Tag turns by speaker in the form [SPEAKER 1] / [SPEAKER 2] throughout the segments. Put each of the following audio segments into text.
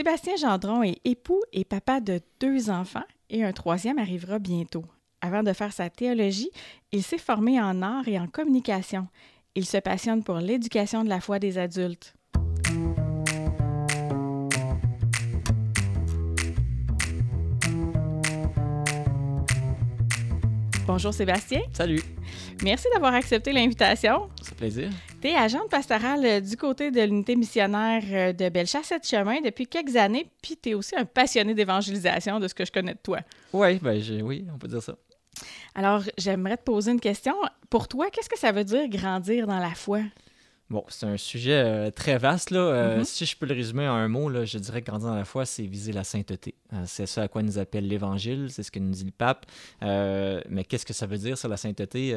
[SPEAKER 1] Sébastien Gendron est époux et papa de deux enfants et un troisième arrivera bientôt. Avant de faire sa théologie, il s'est formé en art et en communication. Il se passionne pour l'éducation de la foi des adultes. Bonjour Sébastien.
[SPEAKER 2] Salut.
[SPEAKER 1] Merci d'avoir accepté l'invitation.
[SPEAKER 2] C'est plaisir.
[SPEAKER 1] Tu es agente pastorale euh, du côté de l'unité missionnaire euh, de Bellechasse-Chemin depuis quelques années, puis tu es aussi un passionné d'évangélisation, de ce que je connais de toi.
[SPEAKER 2] Ouais, ben, oui, on peut dire ça.
[SPEAKER 1] Alors, j'aimerais te poser une question. Pour toi, qu'est-ce que ça veut dire grandir dans la foi?
[SPEAKER 2] Bon, c'est un sujet euh, très vaste. Là. Euh,
[SPEAKER 1] Mhm.
[SPEAKER 2] Si je peux le résumer en un mot, là, je dirais que grandir dans la foi, c'est viser la sainteté. Euh, c'est ça à quoi nous appelle l'Évangile, c'est ce que nous dit le pape. Mais qu'est-ce que ça veut dire sur la sainteté?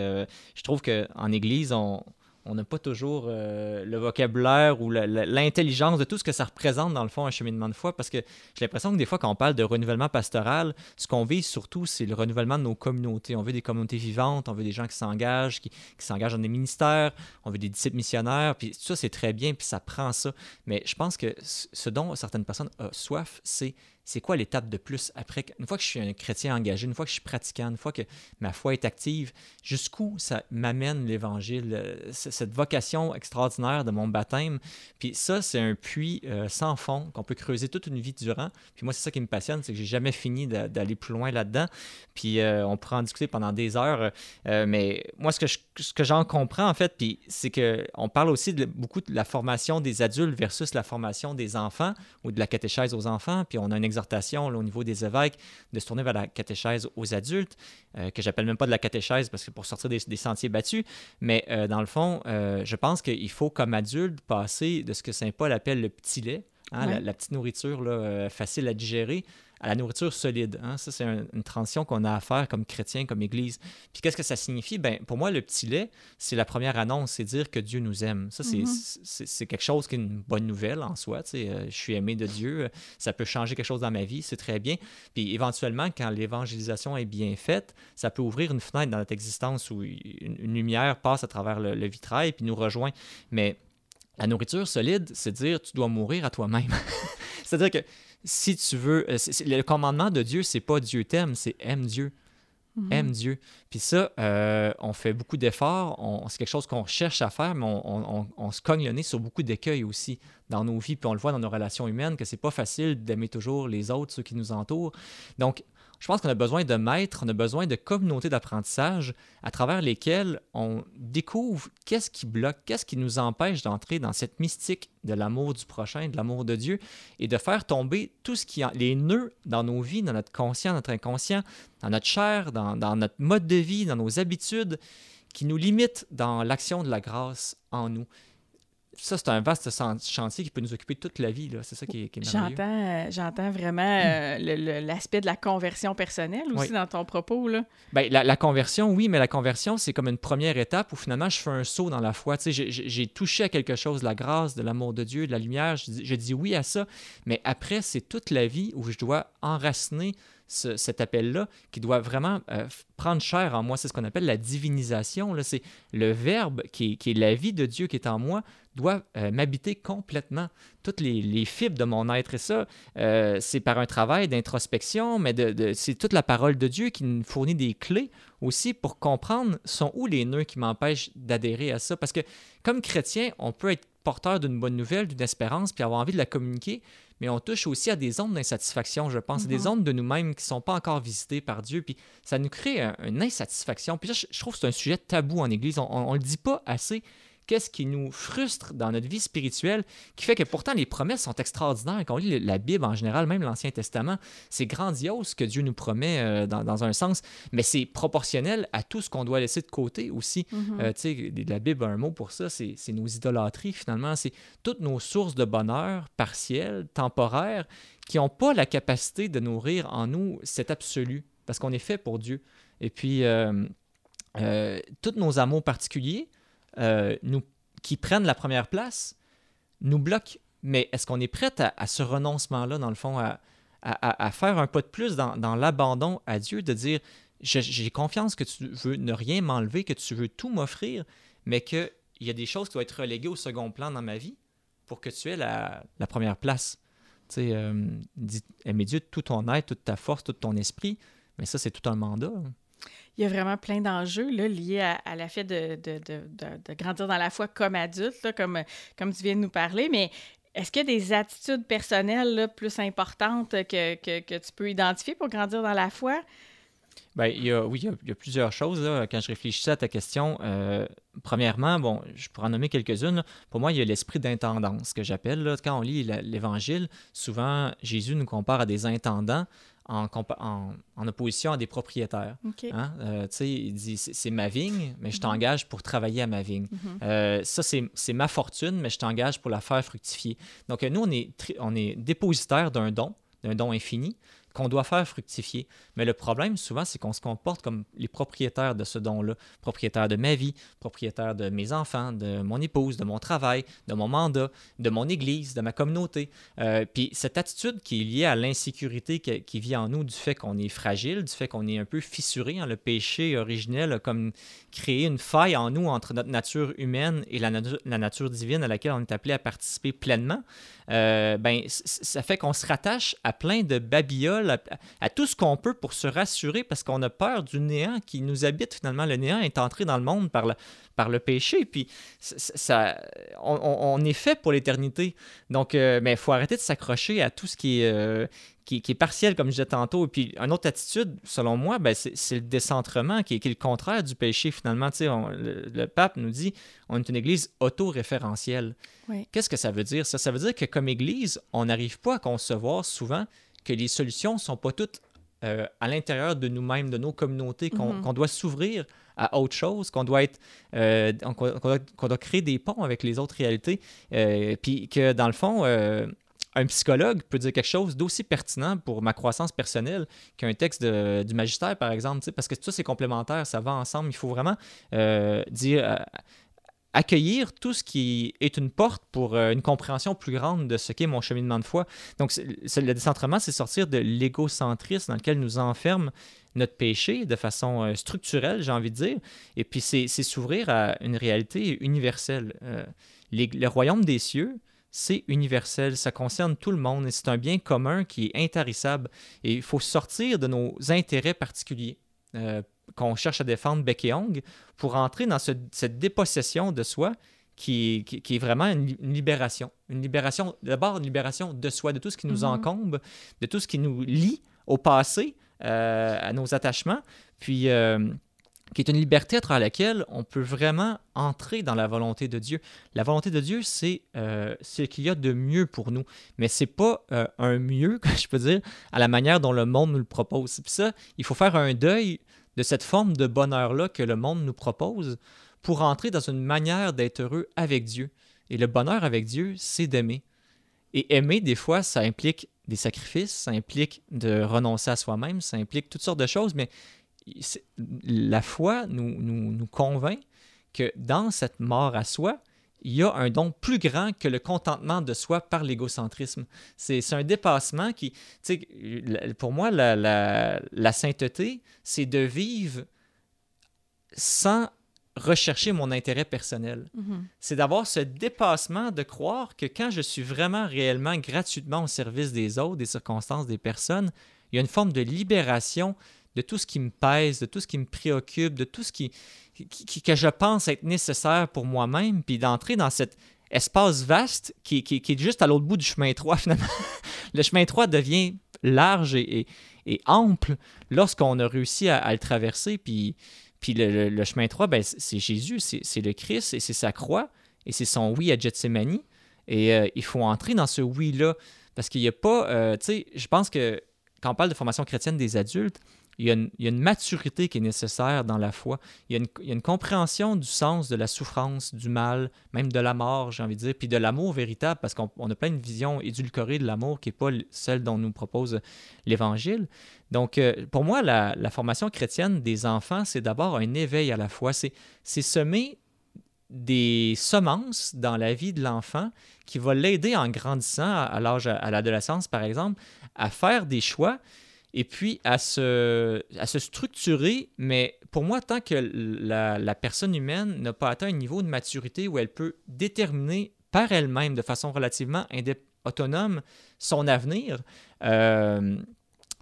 [SPEAKER 2] Je trouve qu'en Église, on on n'a pas toujours euh, le vocabulaire ou l'intelligence de tout ce que ça représente dans le fond un cheminement de foi parce que j'ai l'impression que des fois quand on parle de renouvellement pastoral, ce qu'on vise surtout c'est le renouvellement de nos communautés. On veut des communautés vivantes, on veut des gens qui s'engagent, qui, qui s'engagent dans des ministères, on veut des disciples missionnaires, puis ça c'est très bien, puis ça prend ça. Mais je pense que ce dont certaines personnes ont soif, c'est c'est quoi l'étape de plus après, une fois que je suis un chrétien engagé, une fois que je suis pratiquant, une fois que ma foi est active, jusqu'où ça m'amène l'évangile, euh, cette vocation extraordinaire de mon baptême? Puis ça, c'est un puits euh, sans fond qu'on peut creuser toute une vie durant. Puis moi, c'est ça qui me passionne, c'est que j'ai jamais fini d'a- d'aller plus loin là-dedans. Puis euh, on pourra en discuter pendant des heures. mais moi, ce que j'en comprends, en fait, puis c'est que on parle aussi de, beaucoup de la formation des adultes versus la formation des enfants ou de la catéchèse aux enfants. Puis on a une exhortation là, au niveau des évêques de se tourner vers la catéchèse aux adultes, euh, que j'appelle même pas de la catéchèse parce que pour sortir des, des sentiers battus. Mais euh, dans le fond, euh, je pense qu'il faut, comme adulte, passer de ce que Saint Paul appelle le petit lait, hein,
[SPEAKER 1] Ouais.
[SPEAKER 2] la, la petite nourriture là, euh, facile à digérer, à la nourriture solide. hein. Ça, c'est un- une transition qu'on a à faire comme chrétien, comme Église. Puis qu'est-ce que ça signifie? Ben, pour moi, le petit lait, c'est la première annonce, c'est dire que Dieu nous aime. Ça, c'est
[SPEAKER 1] Mhm.
[SPEAKER 2] c'est quelque chose qui est une bonne nouvelle en soi. tu sais. Euh, je suis aimé de Dieu, euh, ça peut changer quelque chose dans ma vie, c'est très bien. Puis éventuellement, quand l'évangélisation est bien faite, ça peut ouvrir une fenêtre dans notre existence où une, une lumière passe à travers le, le vitrail puis nous rejoint. Mais la nourriture solide, c'est dire tu dois mourir à toi-même. C'est-à-dire que si tu veux, euh, le commandement de Dieu, c'est pas Dieu t'aime, c'est aime Dieu
[SPEAKER 1] Mhm.
[SPEAKER 2] aime Dieu. Puis ça, euh, on fait beaucoup d'efforts, c'est quelque chose qu'on cherche à faire, mais on, on- on- on se cogne le nez sur beaucoup d'écueils aussi dans nos vies, puis on le voit dans nos relations humaines, que c'est pas facile d'aimer toujours les autres, ceux qui nous entourent. Donc, je pense qu'on a besoin de maîtres, on a besoin de communautés d'apprentissage à travers lesquelles on découvre qu'est-ce qui bloque, qu'est-ce qui nous empêche d'entrer dans cette mystique de l'amour du prochain, de l'amour de Dieu, et de faire tomber tout ce qui, les nœuds dans nos vies, dans notre conscient, notre inconscient, dans notre chair, dans notre mode de vie, dans nos habitudes, qui nous limitent dans l'action de la grâce en nous. Ça, c'est un vaste chantier qui peut nous occuper toute la vie. C'est ça qui est, qui est merveilleux.
[SPEAKER 1] J'entends, euh, j'entends vraiment euh, le- le- l'aspect de la conversion personnelle aussi
[SPEAKER 2] Oui.
[SPEAKER 1] dans ton propos. Là.
[SPEAKER 2] Ben, la, la conversion, oui, mais la conversion, c'est comme une première étape où finalement je fais un saut dans la foi. Tu sais, j'ai- touché à quelque chose, la grâce, de l'amour de Dieu, de la lumière. Je, dis- je dis oui à ça. Mais après, c'est toute la vie où je dois enraciner ce- cet appel-là qui doit vraiment euh, prendre chair en moi. C'est ce qu'on appelle la divinisation. C'est le verbe qui est, qui est la vie de Dieu qui est en moi doit euh, m'habiter complètement. Toutes les, les fibres de mon être. Et ça, euh, c'est par un travail d'introspection, mais de, de- c'est toute la parole de Dieu qui nous fournit des clés aussi pour comprendre sont où les nœuds qui m'empêchent d'adhérer à ça. Parce que comme chrétien, on peut être porteur d'une bonne nouvelle, d'une espérance, puis avoir envie de la communiquer, mais on touche aussi à des zones d'insatisfaction, je pense, des
[SPEAKER 1] Mhm.
[SPEAKER 2] zones de nous-mêmes qui ne sont pas encore visitées par Dieu, puis ça nous crée un- une insatisfaction. Puis là, je, je trouve que c'est un sujet tabou en Église, on ne le dit pas assez. Qu'est-ce qui nous frustre dans notre vie spirituelle, qui fait que pourtant les promesses sont extraordinaires. Quand on lit la Bible en général, même l'Ancien Testament, c'est grandiose ce que Dieu nous promet euh, dans, dans un sens, mais c'est proportionnel à tout ce qu'on doit laisser de côté aussi. Euh, tu sais, la Bible a un mot pour ça, c'est nos idolâtries finalement, c'est toutes nos sources de bonheur partielles, temporaires, qui n'ont pas la capacité de nourrir en nous cet absolu, parce qu'on est fait pour Dieu. Et puis, euh, tous nos amours particuliers, euh, nous, qui prennent la première place, nous bloquent. Mais est-ce qu'on est prêt à, ce renoncement-là, dans le fond, à, à- faire un pas de plus dans, dans l'abandon à Dieu, de dire j'ai confiance que tu veux ne rien m'enlever, que tu veux tout m'offrir, mais qu'il y a des choses qui doivent être reléguées au second plan dans ma vie pour que tu aies la, la première place? Tu sais, euh, aimer Dieu de tout ton être, toute ta force, tout ton esprit. Mais ça, c'est tout un mandat.
[SPEAKER 1] Il y a vraiment plein d'enjeux liés à, la fait de, de, de, de- grandir dans la foi comme adulte, comme, comme tu viens de nous parler, mais est-ce qu'il y a des attitudes personnelles plus importantes que, que, que tu peux identifier pour grandir dans la foi?
[SPEAKER 2] Ben, il y a, oui, il y a, plusieurs choses quand je réfléchissais à ta question. Euh, premièrement, bon, je pourrais en nommer quelques-unes. Pour moi, il y a l'esprit d'intendance que j'appelle. Quand on lit l'Évangile, souvent, Jésus nous compare à des intendants en, compa- en, en opposition à des propriétaires.
[SPEAKER 1] OK.
[SPEAKER 2] Hein? Euh, tu sais, il dit, c'est ma vigne, mais je
[SPEAKER 1] Mhm.
[SPEAKER 2] t'engage pour travailler à ma vigne.
[SPEAKER 1] Mhm.
[SPEAKER 2] Euh, ça, c'est ma fortune, mais je t'engage pour la faire fructifier. Donc, euh, nous, on est, on est dépositaire d'un don, d'un don infini, qu'on doit faire fructifier. Mais le problème, souvent, c'est qu'on se comporte comme les propriétaires de ce don-là. Propriétaire de ma vie, propriétaire de mes enfants, de mon épouse, de mon travail, de mon mandat, de mon église, de ma communauté. Euh, Puis cette attitude qui est liée à l'insécurité qui, vit en nous du fait qu'on est fragile, du fait qu'on est un peu fissuré. hein, le péché originel comme créé une faille en nous entre notre nature humaine et la, natu- la nature divine à laquelle on est appelé à participer pleinement. Euh, ben, ça fait qu'on se rattache à plein de babioles, à, tout ce qu'on peut pour se rassurer parce qu'on a peur du néant qui nous habite finalement. Le néant est entré dans le monde par le, par le péché, puis ça, on, est fait pour l'éternité. Donc, euh, mais il faut arrêter de s'accrocher à tout ce qui est, euh, qui, qui est partiel, comme je disais tantôt. Et puis, une autre attitude, selon moi, ben, c'est le décentrement qui est, qui est le contraire du péché, finalement. Tu sais, on- le, le pape nous dit on est une église autoréférentielle.
[SPEAKER 1] Oui.
[SPEAKER 2] Qu'est-ce que ça veut dire? Ça, ça veut dire que comme église, on n'arrive pas à concevoir souvent que les solutions ne sont pas toutes euh, à l'intérieur de nous-mêmes, de nos communautés, qu'on qu'on doit s'ouvrir à autre chose, qu'on doit être, euh, qu'on qu'on doit, qu'on doit créer des ponts avec les autres réalités, euh, puis que dans le fond, euh, un psychologue peut dire quelque chose d'aussi pertinent pour ma croissance personnelle qu'un texte de- du magistère, par exemple, parce que tout ça, c'est complémentaire, ça va ensemble. Il faut vraiment euh, dire, euh, accueillir tout ce qui est une porte pour euh, une compréhension plus grande de ce qu'est mon cheminement de foi. Donc, le décentrement, c'est sortir de l'égocentrisme dans lequel nous enferme notre péché de façon structurelle, j'ai envie de dire, et puis c'est s'ouvrir à une réalité universelle. Les- le royaume des cieux, c'est universel, ça concerne tout le monde et c'est un bien commun qui est intarissable. Et il faut sortir de nos intérêts particuliers euh, qu'on cherche à défendre bec et ongle pour entrer dans ce- cette dépossession de soi qui, qui- qui est vraiment une, li- une libération. Une libération, d'abord une libération de soi, de tout ce qui nous
[SPEAKER 1] Mhm.
[SPEAKER 2] encombre, de tout ce qui nous lie au passé, euh, à nos attachements, puis euh, qui est une liberté à travers laquelle on peut vraiment entrer dans la volonté de Dieu. La volonté de Dieu, c'est euh, ce qu'il y a de mieux pour nous, mais c'est pas euh, un mieux, je peux dire, à la manière dont le monde nous le propose. Puis ça, il faut faire un deuil de cette forme de bonheur-là que le monde nous propose pour entrer dans une manière d'être heureux avec Dieu. Et le bonheur avec Dieu, c'est d'aimer. Et aimer, des fois, ça implique des sacrifices, ça implique de renoncer à soi-même, ça implique toutes sortes de choses, mais la foi nous, nous, nous convainc que dans cette mort à soi, il y a un don plus grand que le contentement de soi par l'égocentrisme. C'est un dépassement qui, pour moi, la, la- la sainteté, c'est de vivre sans rechercher mon intérêt personnel.
[SPEAKER 1] Mhm.
[SPEAKER 2] C'est d'avoir ce dépassement de croire que quand je suis vraiment, réellement, gratuitement au service des autres, des circonstances, des personnes, il y a une forme de libération de tout ce qui me pèse, de tout ce qui me préoccupe, de tout ce qui, que je pense être nécessaire pour moi-même, puis d'entrer dans cet espace vaste qui, est juste à l'autre bout du chemin étroit, finalement. le chemin étroit devient large et, ample lorsqu'on a réussi à, le traverser, puis, puis le, chemin étroit, ben, c'est Jésus, c'est c'est le Christ, et c'est sa croix, et c'est son oui à Gethsemane. Et euh, il faut entrer dans ce oui-là, parce qu'il n'y a pas, euh, tu sais, je pense que quand on parle de formation chrétienne des adultes, il y, a une, maturité qui est nécessaire dans la foi. Il y, a une, compréhension du sens de la souffrance, du mal, même de la mort, j'ai envie de dire, puis de l'amour véritable, parce qu'on on a plein de visions édulcorées de l'amour qui n'est pas celle dont nous propose l'Évangile. Donc, euh, pour moi, la, la formation chrétienne des enfants, c'est d'abord un éveil à la foi. C'est semer des semences dans la vie de l'enfant qui va l'aider en grandissant à l'âge, à l'adolescence, par exemple, à faire des choix et puis à se, à se structurer. Mais pour moi, tant que la, personne humaine n'a pas atteint un niveau de maturité où elle peut déterminer par elle-même, de façon relativement autonome son avenir. Euh,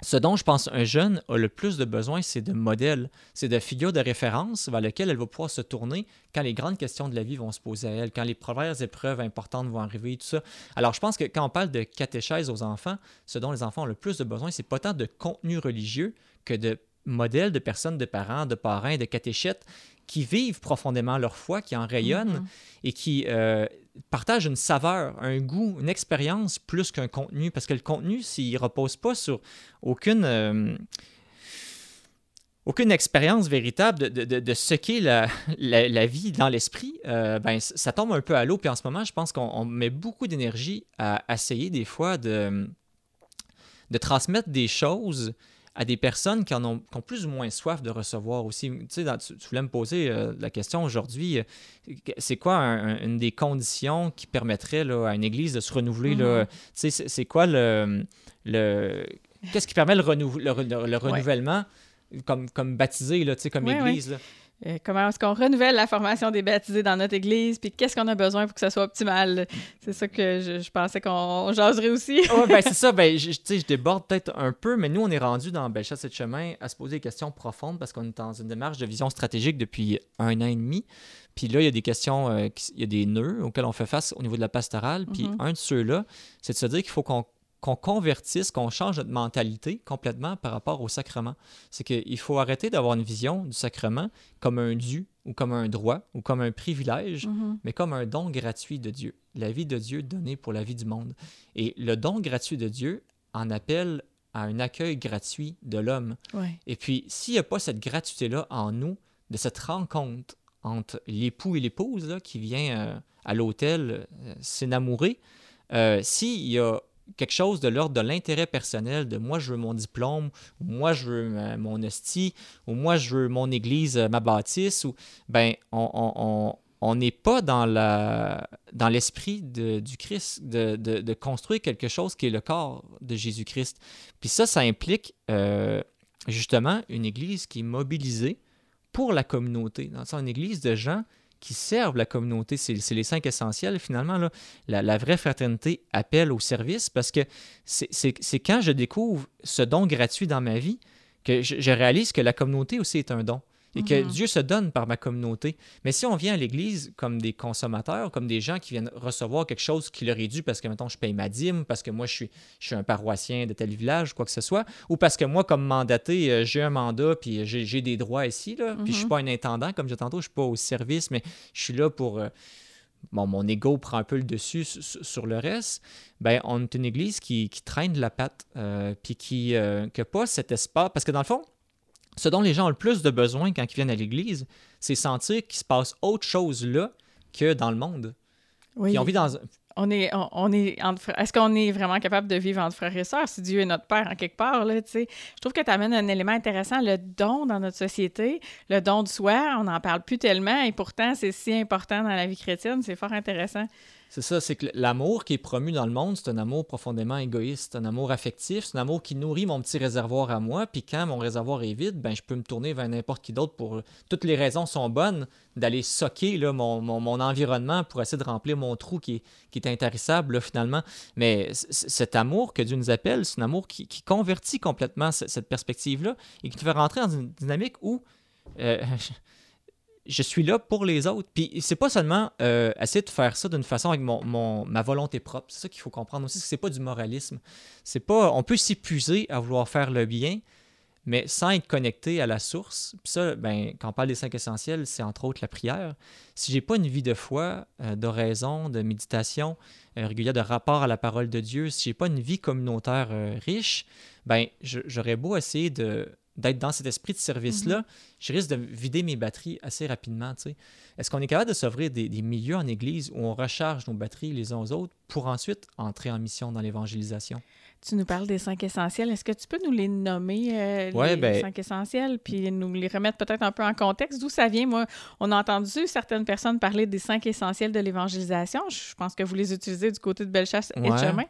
[SPEAKER 2] ce dont je pense un jeune a le plus de besoin, c'est de modèles, c'est de figures de référence vers lesquelles elle va pouvoir se tourner quand les grandes questions de la vie vont se poser à elle, quand les premières épreuves importantes vont arriver, tout ça. Alors, je pense que quand on parle de catéchèse aux enfants, ce dont les enfants ont le plus de besoin, c'est pas tant de contenu religieux que de modèles de personnes, de parents, de parrains, de catéchètes qui vivent profondément leur foi, qui en rayonnent mm-hmm. et qui euh, partagent une saveur, un goût, une expérience plus qu'un contenu. Parce que le contenu, s'il ne repose pas sur aucune, euh, aucune expérience véritable de, de, de ce qu'est la, la, vie dans l'esprit, euh, ben, ça tombe un peu à l'eau. Puis en ce moment, je pense qu'on met beaucoup d'énergie à essayer des fois de, de transmettre des choses à des personnes qui, en ont, plus ou moins soif de recevoir aussi. Tu sais, tu, voulais me poser euh, la question aujourd'hui, euh, c'est quoi une des conditions qui permettrait là, à une église de se renouveler? Tu sais, c'est quoi le... le Qu'est-ce qui permet le, le, renouvellement comme, comme baptisé, là, comme église?
[SPEAKER 1] Euh, comment est-ce qu'on renouvelle la formation des baptisés dans notre église, puis qu'est-ce qu'on a besoin pour que ça soit optimal? C'est ça que je, pensais qu'on jaserait aussi.
[SPEAKER 2] oui, ben c'est ça. Ben, je, je déborde peut-être un peu, mais nous, on est rendu dans Bellechasse et de chemin à se poser des questions profondes parce qu'on est dans une démarche de vision stratégique depuis un an et demi. Puis là, il y a des questions, euh, il y a des nœuds auxquels on fait face au niveau de la pastorale. Puis mm-hmm. un de ceux-là, c'est de se dire qu'il faut qu'on qu'on convertisse, qu'on change notre mentalité complètement par rapport au sacrement. C'est qu'il faut arrêter d'avoir une vision du sacrement comme un dû ou comme un droit ou comme un privilège, mm-hmm. mais comme un don gratuit de Dieu. La vie de Dieu donnée pour la vie du monde. Et le don gratuit de Dieu en appelle à un accueil gratuit de l'homme. Et puis, s'il n'y a pas cette gratuité-là en nous, de cette rencontre entre l'époux et l'épouse qui vient euh, à l'hôtel euh, s'énamourer, euh, s'il y a quelque chose de l'ordre de l'intérêt personnel, de moi je veux mon diplôme, moi je veux mon hostie, ou moi je veux mon église, euh, ma bâtisse, ou ben on n'est pas dans l'esprit du Christ de, de, construire quelque chose qui est le corps de Jésus-Christ. Puis ça, ça implique euh, justement une église qui est mobilisée pour la communauté. Dans une église de gens qui servent la communauté. C'est les cinq essentiels. Finalement, la, vraie fraternité appelle au service parce que c'est quand je découvre ce don gratuit dans ma vie que je réalise que la communauté aussi est un don et que mhm. Dieu se donne par ma communauté. Mais si on vient à l'Église comme des consommateurs, comme des gens qui viennent recevoir quelque chose qui leur est dû parce que, maintenant je paye ma dîme, parce que moi, je suis, je suis un paroissien de tel village, quoi que ce soit, ou parce que moi, comme mandaté, euh, j'ai un mandat, puis j'ai des droits ici, là, puis je suis mhm. pas un intendant, comme je tantôt, je suis pas au service, mais je suis là pour... Euh, bon, mon ego prend un peu le dessus sur le reste, ben, on est une église qui, traîne de la patte, euh, puis qui n'a pas cet espace. Parce que dans le fond, ce dont les gens ont le plus de besoin quand ils viennent à l'Église, c'est sentir qu'il se passe autre chose là que dans le monde.
[SPEAKER 1] Oui. on vit dans. On est, on, est est-ce qu'on est vraiment capable de vivre entre frères et sœurs si Dieu est notre Père en quelque part? Là, je trouve que tu amènes un élément intéressant, le don dans notre société, le don de soi, on n'en parle plus tellement et pourtant c'est si important dans la vie chrétienne, c'est fort intéressant.
[SPEAKER 2] C'est ça, c'est que l'amour qui est promu dans le monde, c'est un amour profondément égoïste, un amour affectif, c'est un amour qui nourrit mon petit réservoir à moi, puis quand mon réservoir est vide, ben je peux me tourner vers n'importe qui d'autre pour... Toutes les raisons sont bonnes d'aller socker là, mon, mon, environnement pour essayer de remplir mon trou qui est, qui est intarissable finalement. Mais cet amour que Dieu nous appelle, c'est un amour qui, qui convertit complètement cette, perspective-là et qui te fait rentrer dans une dynamique où... Euh, je suis là pour les autres. Puis c'est pas seulement euh, essayer de faire ça d'une façon avec mon, ma volonté propre. C'est ça qu'il faut comprendre aussi. C'est pas du moralisme. C'est pas. On peut s'épuiser à vouloir faire le bien, mais sans être connecté à la source. Puis ça, ben, quand on parle des cinq essentiels, c'est entre autres la prière. Si j'ai pas une vie de foi, euh, d'oraison, de méditation euh, régulière, de rapport à la parole de Dieu, si j'ai pas une vie communautaire riche, ben j'aurais beau essayer de d'être dans cet esprit de service-là, mhm. je risque de vider mes batteries assez rapidement. Est-ce qu'on est capable de s'ouvrir des, milieux en Église où on recharge nos batteries les uns aux autres pour ensuite entrer en mission dans l'évangélisation?
[SPEAKER 1] Tu nous parles des cinq essentiels. Est-ce que tu peux nous les nommer, euh, les ben cinq essentiels, puis nous les remettre peut-être un peu en contexte? D'où ça vient? Moi, on a entendu certaines personnes parler des cinq essentiels de l'évangélisation. Je pense que vous les utilisez du côté de Bellechasse et de Chemin.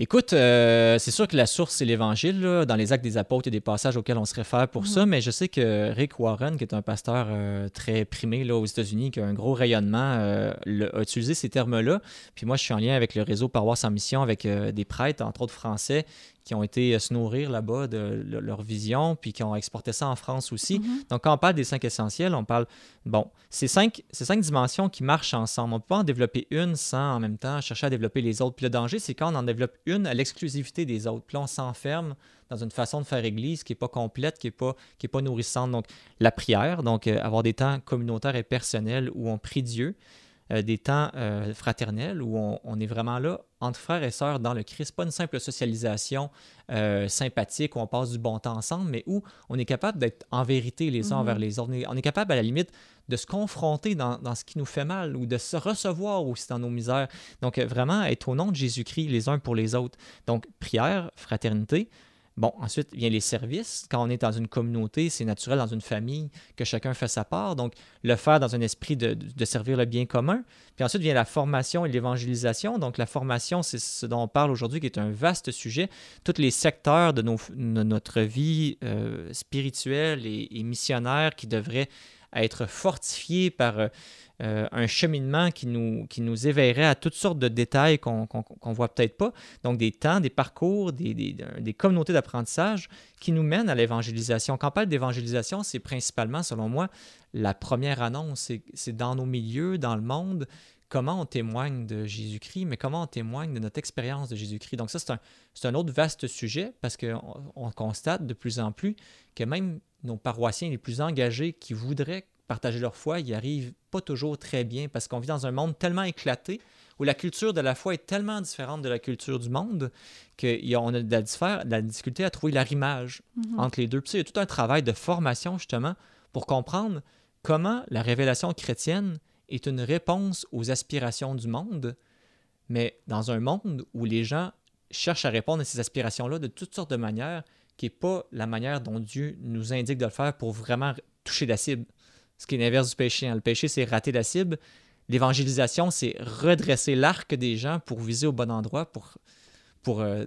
[SPEAKER 2] Écoute, euh, c'est sûr que la source, c'est l'Évangile. Dans les actes des apôtres, il y a des passages auxquels on se réfère pour ça, mhm. mais je sais que Rick Warren, qui est un pasteur euh, très primé là, aux États-Unis, qui a un gros rayonnement, euh, a utilisé ces termes-là. Puis moi, je suis en lien avec le réseau Paroisse en Mission, avec des prêtres, entre autres français, qui ont été euh, se nourrir là-bas de, leur vision, puis qui ont exporté ça en France aussi. Mhm. Donc, quand on parle des cinq essentiels, on parle, bon, ces cinq, ces cinq dimensions qui marchent ensemble. On ne peut pas en développer une sans en même temps chercher à développer les autres. Puis le danger, c'est quand on en développe une à l'exclusivité des autres. Puis là, on s'enferme dans une façon de faire église qui n'est pas complète, qui n'est pas, qui est pas nourrissante. Donc, la prière, donc euh, avoir des temps communautaires et personnels où on prie Dieu. Euh, des temps euh, fraternels où on, est vraiment là entre frères et sœurs dans le Christ, pas une simple socialisation euh, sympathique où on passe du bon temps ensemble, mais où on est capable d'être en vérité les uns mhm. envers les autres. On est, capable à la limite de se confronter dans, dans, ce qui nous fait mal ou de se recevoir aussi dans nos misères. Donc vraiment être au nom de Jésus-Christ les uns pour les autres. Donc prière, fraternité, Bon, ensuite vient les services. Quand on est dans une communauté, c'est naturel dans une famille que chacun fait sa part. Donc, le faire dans un esprit de, servir le bien commun. Puis ensuite vient la formation et l'évangélisation. Donc, la formation, c'est ce dont on parle aujourd'hui, qui est un vaste sujet. Tous les secteurs de, notre vie euh, spirituelle et, missionnaire qui devraient être fortifiés par euh, euh, un cheminement qui nous, qui nous éveillerait à toutes sortes de détails qu'on ne voit peut-être pas. Donc, des temps, des parcours, des, des, des communautés d'apprentissage qui nous mènent à l'évangélisation. Quand on parle d'évangélisation, c'est principalement, selon moi, la première annonce. C'est dans nos milieux, dans le monde, comment on témoigne de Jésus-Christ, mais comment on témoigne de notre expérience de Jésus-Christ. Donc ça, c'est un, un, autre vaste sujet parce qu'on on constate de plus en plus que même nos paroissiens les plus engagés qui voudraient partager leur foi, ils arrivent pas toujours très bien parce qu'on vit dans un monde tellement éclaté où la culture de la foi est tellement différente de la culture du monde qu'on a de la, de la, difficulté à trouver l'arrimage mhm. entre les deux. Puis il y a tout un travail de formation justement pour comprendre comment la révélation chrétienne est une réponse aux aspirations du monde, mais dans un monde où les gens cherchent à répondre à ces aspirations-là de toutes sortes de manières, qui n'est pas la manière dont Dieu nous indique de le faire pour vraiment toucher la cible ce qui est l'inverse du péché. Hein. Le péché, c'est rater la cible. L'évangélisation, c'est redresser l'arc des gens pour viser au bon endroit, pour, pour euh,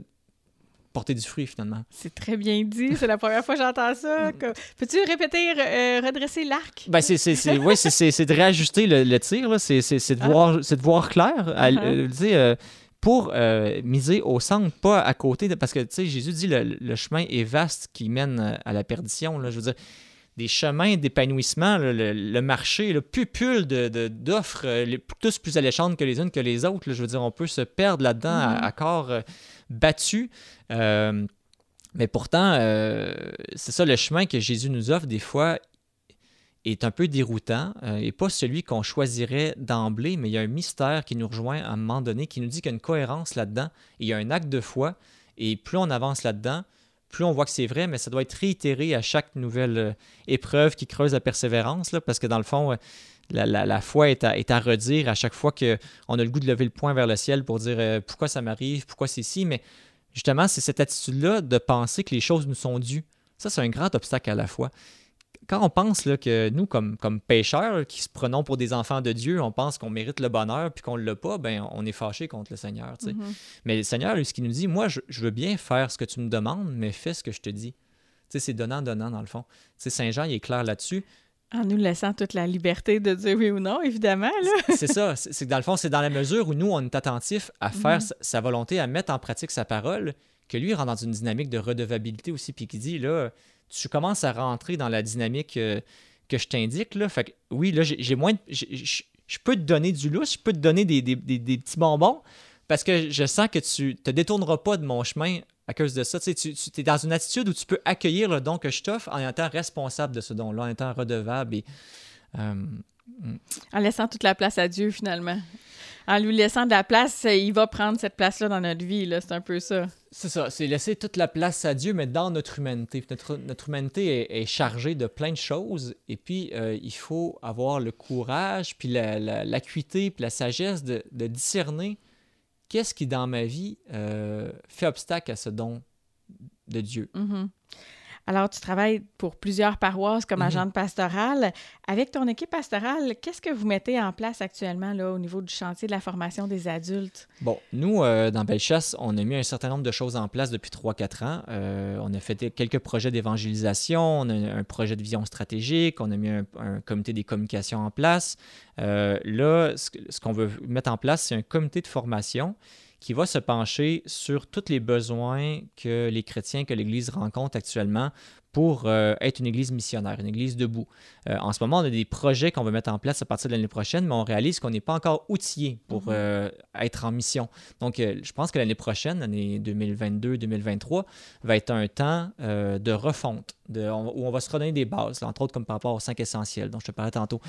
[SPEAKER 2] porter du fruit finalement.
[SPEAKER 1] C'est très bien dit. C'est la première fois que j'entends ça. Peux-tu répéter euh, redresser l'arc?
[SPEAKER 2] Ben, c'est, c'est, oui, c'est, de réajuster le, tir. C'est, de, ah. voir, de voir clair. Uh-huh. Euh, pour miser au centre, pas à côté. parce que Jésus dit le, le chemin est vaste qui mène à la perdition. Là, je veux dire, des chemins d'épanouissement, le, marché, le pupule d'offres, de, euh, tous plus alléchantes que les unes que les autres. je veux dire, on peut se perdre là-dedans à, mm. corps euh, battu. Euh, mais pourtant, c'est ça le chemin que Jésus nous offre des fois est un peu déroutant et pas celui qu'on choisirait d'emblée, mais il y a un mystère qui nous rejoint à un moment donné, qui nous dit qu'il y a une cohérence là-dedans, il y a un acte de foi, et plus on avance là-dedans, plus on voit que c'est vrai, mais ça doit être réitéré à chaque nouvelle euh, épreuve qui creuse la persévérance, parce que dans le fond, euh, la, foi est à, redire à chaque fois qu'on a le goût de lever le poing vers le ciel pour dire euh, pourquoi ça m'arrive, pourquoi c'est si, mais justement, c'est cette attitude-là de penser que les choses nous sont dues. Ça, c'est un grand obstacle à la foi quand on pense là, que nous, comme, comme pécheurs qui se prenons pour des enfants de Dieu, on pense qu'on mérite le bonheur puis qu'on ne l'a pas, ben, on est fâché contre le Seigneur. Mm-hmm. Mais le Seigneur, lui, ce qu'il nous dit, moi, je, veux bien faire ce que tu me demandes, mais fais ce que je te dis. C'est donnant-donnant, dans le fond. Saint Jean, il est clair là-dessus.
[SPEAKER 1] En nous laissant toute la liberté de dire oui ou non, évidemment.
[SPEAKER 2] c'est ça. C'est que dans le fond, c'est dans la mesure où nous, on est attentif à faire mm-hmm. sa, volonté, à mettre en pratique sa parole, que lui rentre dans une dynamique de redevabilité aussi, puis qui dit, là, tu commences à rentrer dans la dynamique euh, que je t'indique. Là. Fait que, oui, là, j'ai moins. Je peux te donner du lousse, je peux te donner des, petits bonbons parce que je sens que tu te détourneras pas de mon chemin à cause de ça. Tu, tu, es dans une attitude où tu peux accueillir le don que je t'offre en étant responsable de ce don-là, en étant redevable et. Euh,
[SPEAKER 1] mm. en laissant toute la place à Dieu, finalement en lui laissant de la place, il va prendre cette place-là dans notre vie. C'est un peu ça.
[SPEAKER 2] C'est ça, c'est laisser toute la place à Dieu, mais dans notre humanité. Notre, notre humanité est, chargée de plein de choses, et puis euh, il faut avoir le courage, puis l'acuité, la, puis la sagesse de, discerner qu'est-ce qui, dans ma vie, euh, fait obstacle à ce don de Dieu.
[SPEAKER 1] Mm-hmm. Alors, tu travailles pour plusieurs paroisses comme
[SPEAKER 2] Mhm.
[SPEAKER 1] agent de pastoral. Avec ton équipe pastorale, qu'est-ce que vous mettez en place actuellement là, au niveau du chantier de la formation des adultes?
[SPEAKER 2] Bon, nous, euh, dans Bellechasse, on a mis un certain nombre de choses en place depuis 3-4 ans. Euh, on a fait quelques projets d'évangélisation, on a un projet de vision stratégique, on a mis un, un comité des communications en place. Euh, là, ce qu'on veut mettre en place, c'est un comité de formation qui va se pencher sur tous les besoins que les chrétiens, que l'Église rencontre actuellement pour euh, être une Église missionnaire, une Église debout. Euh, en ce moment, on a des projets qu'on va mettre en place à partir de l'année prochaine, mais on réalise qu'on n'est pas encore outillé pour
[SPEAKER 1] Mhm.
[SPEAKER 2] euh, être en mission. Donc, je pense que l'année prochaine, l'année 2022-2023, va être un temps de refonte, de, on- où on va se redonner des bases, là, entre autres comme par rapport aux cinq essentiels dont je te parlais tantôt.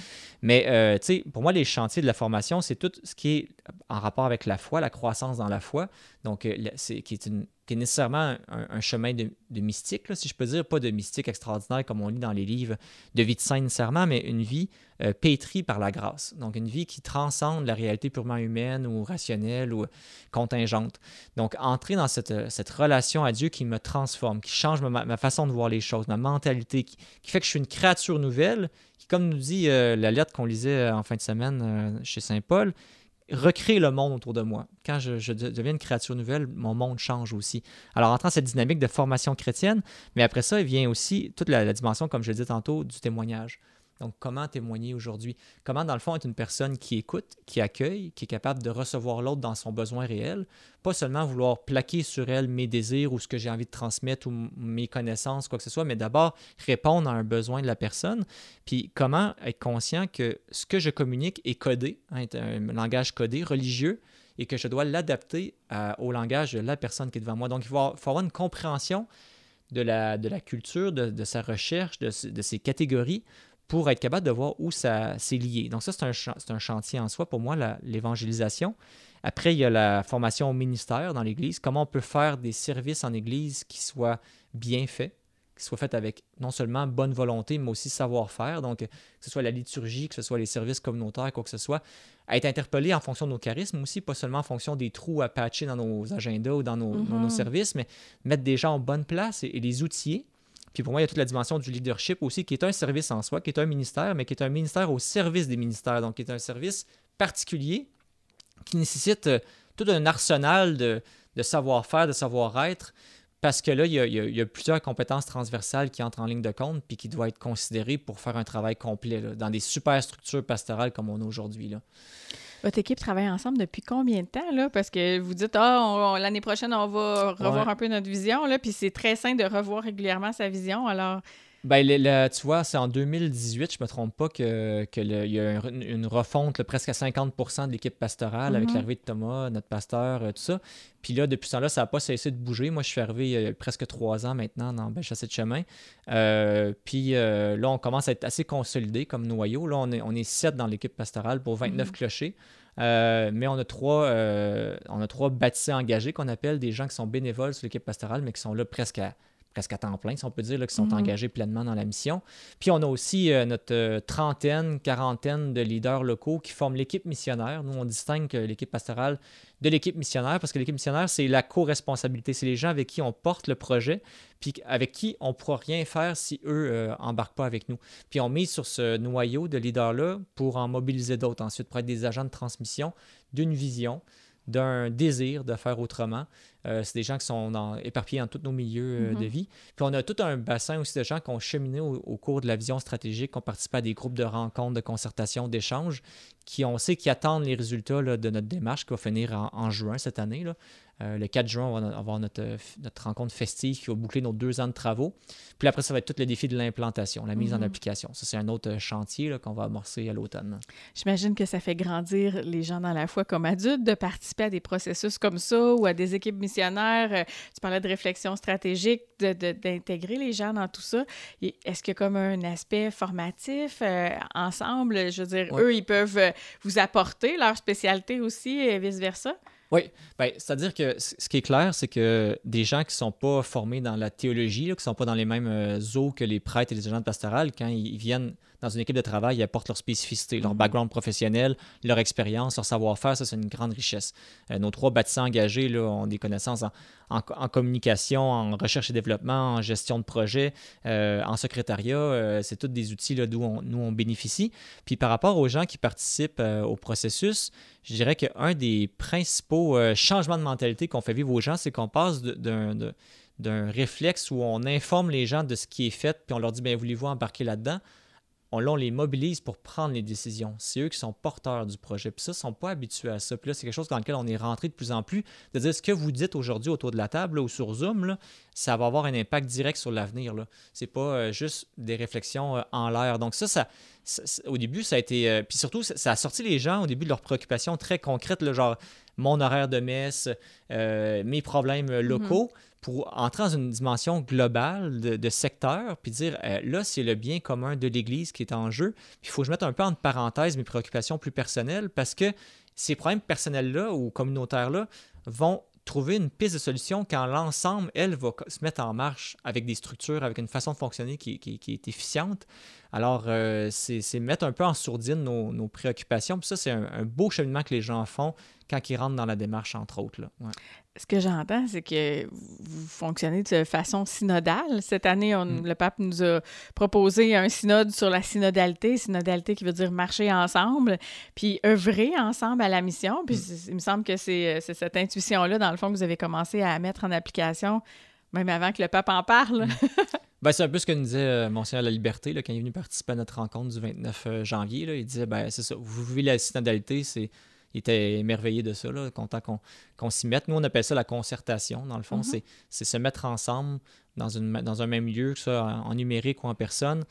[SPEAKER 2] Mais, tu sais, pour moi, les chantiers de la formation, c'est tout ce qui est en rapport avec la foi, la croissance dans la foi, donc c'est, qui, est une- qui est nécessairement un, un chemin de, mystique, si je peux dire, pas de mystique extraordinaire comme on lit dans les livres de vie de saint nécessairement, mais une vie euh, pétrie par la grâce. Donc, une vie qui transcende la réalité purement humaine ou rationnelle ou contingente. Donc, entrer dans cette, euh, relation à Dieu qui me transforme, qui change ma, façon de voir les choses, ma mentalité, qui, fait que je suis une créature nouvelle, qui, comme nous dit euh, la lettre qu'on lisait en fin de semaine chez Saint Paul, recrée le monde autour de moi. Quand je, je de- deviens une créature nouvelle, mon monde change aussi. Alors, entrant cette dynamique de formation chrétienne, mais après ça, il vient aussi toute la, la dimension, comme je le disais tantôt, du témoignage. Donc, comment témoigner aujourd'hui? Comment, dans le fond, être une personne qui écoute, qui accueille, qui est capable de recevoir l'autre dans son besoin réel, pas seulement vouloir plaquer sur elle mes désirs ou ce que j'ai envie de transmettre ou mes connaissances, quoi que ce soit, mais d'abord répondre à un besoin de la personne. Puis, comment être conscient que ce que je communique est codé, hein, est un langage codé, religieux, et que je dois l'adapter à- au langage de la personne qui est devant moi. Donc, il faut avoir, une compréhension de la, culture, de, sa recherche, de ses catégories, pour être capable de voir où ça c'est lié. Donc ça, c'est un, chantier en soi pour moi, l'évangélisation. Après, il y a la formation au ministère dans l'Église. Comment on peut faire des services en Église qui soient bien faits, qui soient faits avec non seulement bonne volonté, mais aussi savoir-faire. Donc, que ce soit la liturgie, que ce soit les services communautaires, quoi que ce soit, à être interpellé en fonction de nos charismes aussi, pas seulement en fonction des trous à patcher dans nos agendas ou dans nos, dans nos
[SPEAKER 1] Mhm.
[SPEAKER 2] services, mais mettre des gens en bonne place et, et les outiller. Puis pour moi, il y a toute la dimension du leadership aussi, qui est un service en soi, qui est un ministère, mais qui est un ministère au service des ministères, donc qui est un service particulier qui nécessite euh, tout un arsenal de, savoir-faire, de savoir-être, parce que là, il y, a, plusieurs compétences transversales qui entrent en ligne de compte, puis qui doivent être considérées pour faire un travail complet, dans des super structures pastorales comme on a aujourd'hui.
[SPEAKER 1] Votre équipe travaille ensemble depuis combien de temps, là? Parce que vous dites, ah, l'année prochaine, on va revoir
[SPEAKER 2] Ouais.
[SPEAKER 1] un peu notre vision, là, puis c'est très sain de revoir régulièrement sa vision. Alors,
[SPEAKER 2] Ben, le- le- tu vois, c'est en 2018, je me trompe pas, que, que le- il y a une, une refonte là, presque à 50% de l'équipe pastorale avec
[SPEAKER 1] Mhm.
[SPEAKER 2] l'arrivée de Thomas, notre pasteur, euh, tout ça. Puis là, depuis ce temps-là, ça n'a pas cessé de bouger. Moi, je suis arrivé il y a presque trois ans maintenant dans Bellechassé de chemin. Euh, puis euh, là, on commence à être assez consolidé comme noyau. Là, on est, on est sept dans l'équipe pastorale pour 29
[SPEAKER 1] Mhm.
[SPEAKER 2] clochers. Euh, mais on a trois, euh, on a trois bâtisseurs engagés qu'on appelle des gens qui sont bénévoles sur l'équipe pastorale, mais qui sont là presque à, presque à temps plein, si on peut dire, là, qui sont
[SPEAKER 1] Mhm.
[SPEAKER 2] engagés pleinement dans la mission. Puis on a aussi euh, notre euh, trentaine, quarantaine de leaders locaux qui forment l'équipe missionnaire. Nous, on distingue euh, l'équipe pastorale de l'équipe missionnaire parce que l'équipe missionnaire, c'est la co-responsabilité. C'est les gens avec qui on porte le projet, puis avec qui on ne pourra rien faire si eux euh, embarquent pas avec nous. Puis on mise sur ce noyau de leaders-là pour en mobiliser d'autres ensuite, pour être des agents de transmission d'une vision, d'un désir de faire autrement. Euh, c'est des gens qui sont dans- éparpillés dans tous nos milieux euh,
[SPEAKER 1] Mhm.
[SPEAKER 2] de vie. Puis on a tout un bassin aussi de gens qui ont cheminé au, au cours de la vision stratégique, qui ont participé à des groupes de rencontres, de concertation, d'échanges, qui on sait qui attendent les résultats là, de notre démarche qui va finir en, en juin cette année. là. Euh, le 4 juin, on va avoir notre, rencontre festive qui va boucler nos deux ans de travaux. Puis après, ça va être tout le défi de l'implantation, la mise en
[SPEAKER 1] Mhm.
[SPEAKER 2] application. Ça, c'est un autre euh, chantier qu'on va amorcer à l'automne.
[SPEAKER 1] j'imagine que ça fait grandir les gens dans la foi comme adultes de participer à des processus comme ça ou à des équipes missionnaires. Euh, Tu parlais de réflexion stratégique, d'intégrer les gens dans tout ça. Est-ce a comme un aspect formatif euh, ensemble? Je veux dire,
[SPEAKER 2] Ouais.
[SPEAKER 1] eux, ils peuvent vous apporter leur spécialité aussi et vice-versa?
[SPEAKER 2] Oui, ben, c'est-à-dire que ce qui est clair, c'est que des gens qui ne sont pas formés dans la théologie, qui ne sont pas dans les mêmes euh, eaux que les prêtres et les agents pastorales, quand ils viennent dans une équipe de travail, ils apportent leur spécificité, leur mhm. background professionnel, leur expérience, leur savoir-faire. Ça, c'est une grande richesse. Euh, nos trois bâtisseurs engagés là, ont des connaissances en, communication, en recherche et développement, en gestion de projet, euh, en secrétariat. Euh, c'est tous des outils d'où on, nous, on bénéficie. Puis par rapport aux gens qui participent au processus, je dirais qu'un des principaux changements de mentalité qu'on fait vivre aux gens, c'est qu'on passe d'un d'un réflexe où on informe les gens de ce qui est fait, puis on leur dit, bien, voulez-vous embarquer là-dedans, on, les mobilise pour prendre les décisions. C'est eux qui sont porteurs du projet. Puis ça, ils ne sont pas habitués à ça. Puis là, c'est quelque chose dans lequel on est rentré de plus en plus, de dire ce que vous dites aujourd'hui autour de la table ou sur Zoom, ça va avoir un impact direct sur l'avenir. Ce n'est pas euh, juste des réflexions euh, en l'air. Donc ça, ça, au début, ça a été... Euh, puis surtout, ça, a sorti les gens au début de leurs préoccupations très concrètes, genre mon horaire de messe, mes problèmes locaux. Mm-hmm pour entrer dans une dimension globale de, secteur, puis dire euh, là, c'est le bien commun de l'Église qui est en jeu. Il faut que je mette un peu en parenthèse mes préoccupations plus personnelles parce que ces problèmes personnels-là ou communautaires-là vont trouver une piste de solution quand l'ensemble, elle, va se mettre en marche avec des structures, avec une façon de fonctionner qui, est efficiente. Alors, euh, c'est mettre un peu en sourdine nos, préoccupations. Puis ça, c'est un, beau cheminement que les gens font quand ils rentrent dans la démarche, entre autres. Là.
[SPEAKER 1] Ce que j'entends, c'est que vous fonctionnez de façon synodale. Cette année, on, mm. le pape nous a proposé un synode sur la synodalité, synodalité qui veut dire marcher ensemble, puis œuvrer ensemble à la mission. Puis mm. il me semble que c'est cette intuition-là, dans le fond, que vous avez commencé à mettre en application, même avant que le pape en parle.
[SPEAKER 2] Ben, c'est un peu ce que nous disait euh, Monseigneur La Liberté là, quand il est venu participer à notre rencontre du 29 euh, janvier. Là, il disait ben, c'est ça, vous vivez la synodalité, c'est il était émerveillé de ça, là, content qu'on s'y mette. Nous, on appelle ça la concertation, dans le fond. Mm-hmm. C'est se mettre ensemble dans, une, dans un même lieu, que ce soit en, numérique ou en personne,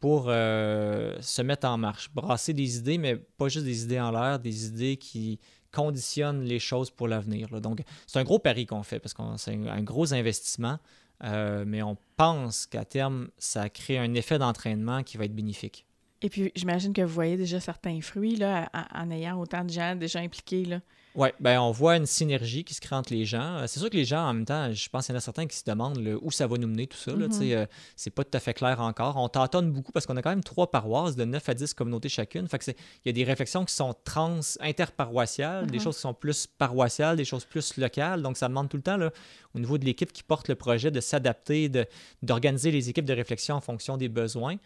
[SPEAKER 2] pour euh, se mettre en marche. Brasser des idées, mais pas juste des idées en l'air, des idées qui conditionnent les choses pour l'avenir. Donc, c'est un gros pari qu'on fait parce que c'est un, gros investissement, euh, mais on pense qu'à terme, ça crée un effet d'entraînement qui va être bénéfique.
[SPEAKER 1] Et puis, j'imagine que vous voyez déjà certains fruits là, en, ayant autant de gens déjà impliqués. Là.
[SPEAKER 2] Oui, ben on voit une synergie qui se crée entre les gens. Euh, c'est sûr que les gens, en même temps, je pense qu'il y en a certains qui se demandent où ça va nous mener, tout ça. Mm c'est pas tout à fait clair encore. On tâtonne beaucoup parce qu'on a quand même trois paroisses de 9 à 10 communautés chacune. Fait que il y a des réflexions qui sont trans, interparoissiales, des mm-hmm. choses qui sont plus paroissiales, des choses plus locales. Donc, ça demande tout le temps, là, au niveau de l'équipe qui porte le projet, de s'adapter, d'organiser les équipes de réflexion en fonction des besoins.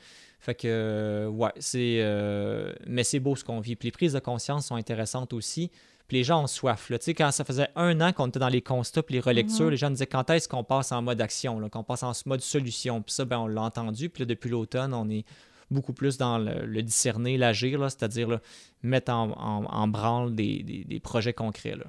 [SPEAKER 2] Fait que, euh, ouais, c'est. Euh, mais c'est beau ce qu'on vit. Puis les prises de conscience sont intéressantes aussi. Puis les gens ont soif. Là. Tu sais, quand ça faisait un an qu'on était dans les constats puis les relectures, mhm. les gens disaient quand est-ce qu'on passe en mode action, qu'on passe en mode solution? Puis ça, ben, on l'a entendu. Puis là, depuis l'automne, on est beaucoup plus dans le, discerner, l'agir, c'est-à-dire mettre en, branle des, des, des projets concrets. Là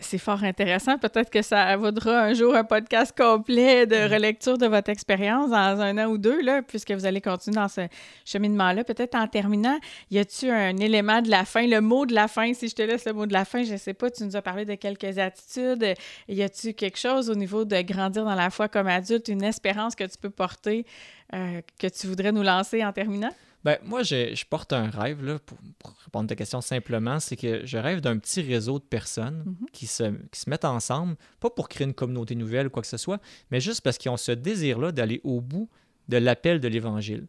[SPEAKER 1] c'est fort intéressant. Peut-être que ça vaudra un jour un podcast complet de mm. relecture de votre expérience dans un an ou deux, là, puisque vous allez continuer dans ce cheminement-là. Peut-être en terminant, y a-tu un élément de la fin, le mot de la fin? Si je te laisse le mot de la fin, je ne sais pas, tu nous as parlé de quelques attitudes. Y a-tu quelque chose au niveau de grandir dans la foi comme adulte, une espérance que tu peux porter, euh, que tu voudrais nous lancer en terminant?
[SPEAKER 2] Ben, moi, je, porte un rêve, là, pour, répondre à ta question simplement, c'est que je rêve d'un petit réseau de personnes mhm. qui, se, qui se mettent ensemble, pas pour créer une communauté nouvelle ou quoi que ce soit, mais juste parce qu'ils ont ce désir-là d'aller au bout de l'appel de l'Évangile.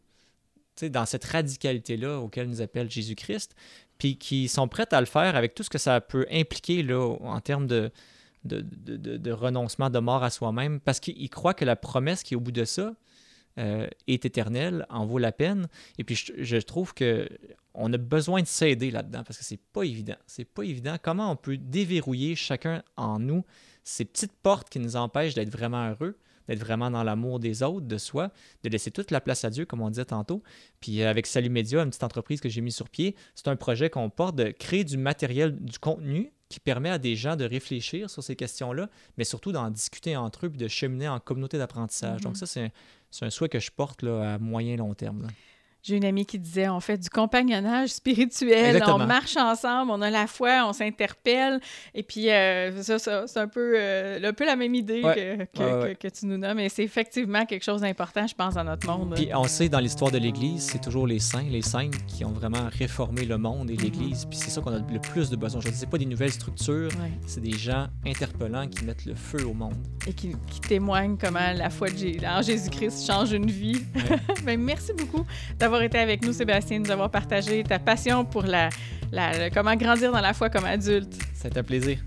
[SPEAKER 2] Dans cette radicalité-là auquel nous appelle Jésus-Christ, puis qui sont prêtes à le faire avec tout ce que ça peut impliquer là, en termes de, de, de, de renoncement, de mort à soi-même, parce qu'ils croient que la promesse qui est au bout de ça, euh, est éternel, en vaut la peine. Et puis je, trouve que on a besoin de s'aider là-dedans parce que c'est pas évident. C'est pas évident. Comment on peut déverrouiller chacun en nous ces petites portes qui nous empêchent d'être vraiment heureux, d'être vraiment dans l'amour des autres, de soi, de laisser toute la place à Dieu, comme on disait tantôt. Puis euh, avec Salut Média, une petite entreprise que j'ai mis sur pied, c'est un projet qu'on porte de créer du matériel, du contenu qui permet à des gens de réfléchir sur ces questions-là, mais surtout d'en discuter entre eux et de cheminer en communauté d'apprentissage. Donc mm-hmm. ça, c'est c'est un souhait que je porte là, à moyen long terme.
[SPEAKER 1] J'ai une amie qui disait on fait du compagnonnage spirituel,
[SPEAKER 2] Exactement.
[SPEAKER 1] on marche ensemble, on a la foi, on s'interpelle. Et puis, euh, ça, ça, c'est un peu, euh, un peu la même idée
[SPEAKER 2] Ouais.
[SPEAKER 1] que, que,
[SPEAKER 2] Ouais, ouais.
[SPEAKER 1] que- que tu nous nommes. Et c'est effectivement quelque chose d'important, je pense, dans notre monde.
[SPEAKER 2] Puis on sait dans l'histoire de l'Église, c'est toujours les saints, les saintes qui ont vraiment réformé le monde et l'Église. Puis c'est ça qu'on a le plus de besoin. Je dis, c'est pas des nouvelles structures,
[SPEAKER 1] Ouais.
[SPEAKER 2] c'est des gens interpellants qui mettent le feu au monde.
[SPEAKER 1] Et qui, qui témoignent comment la foi de en Jésus-Christ change une vie. Ben, merci beaucoup d'avoir été avec nous, Sébastien, nous avoir partagé ta passion pour la, la- comment grandir dans la foi comme adulte.
[SPEAKER 2] C'est un plaisir.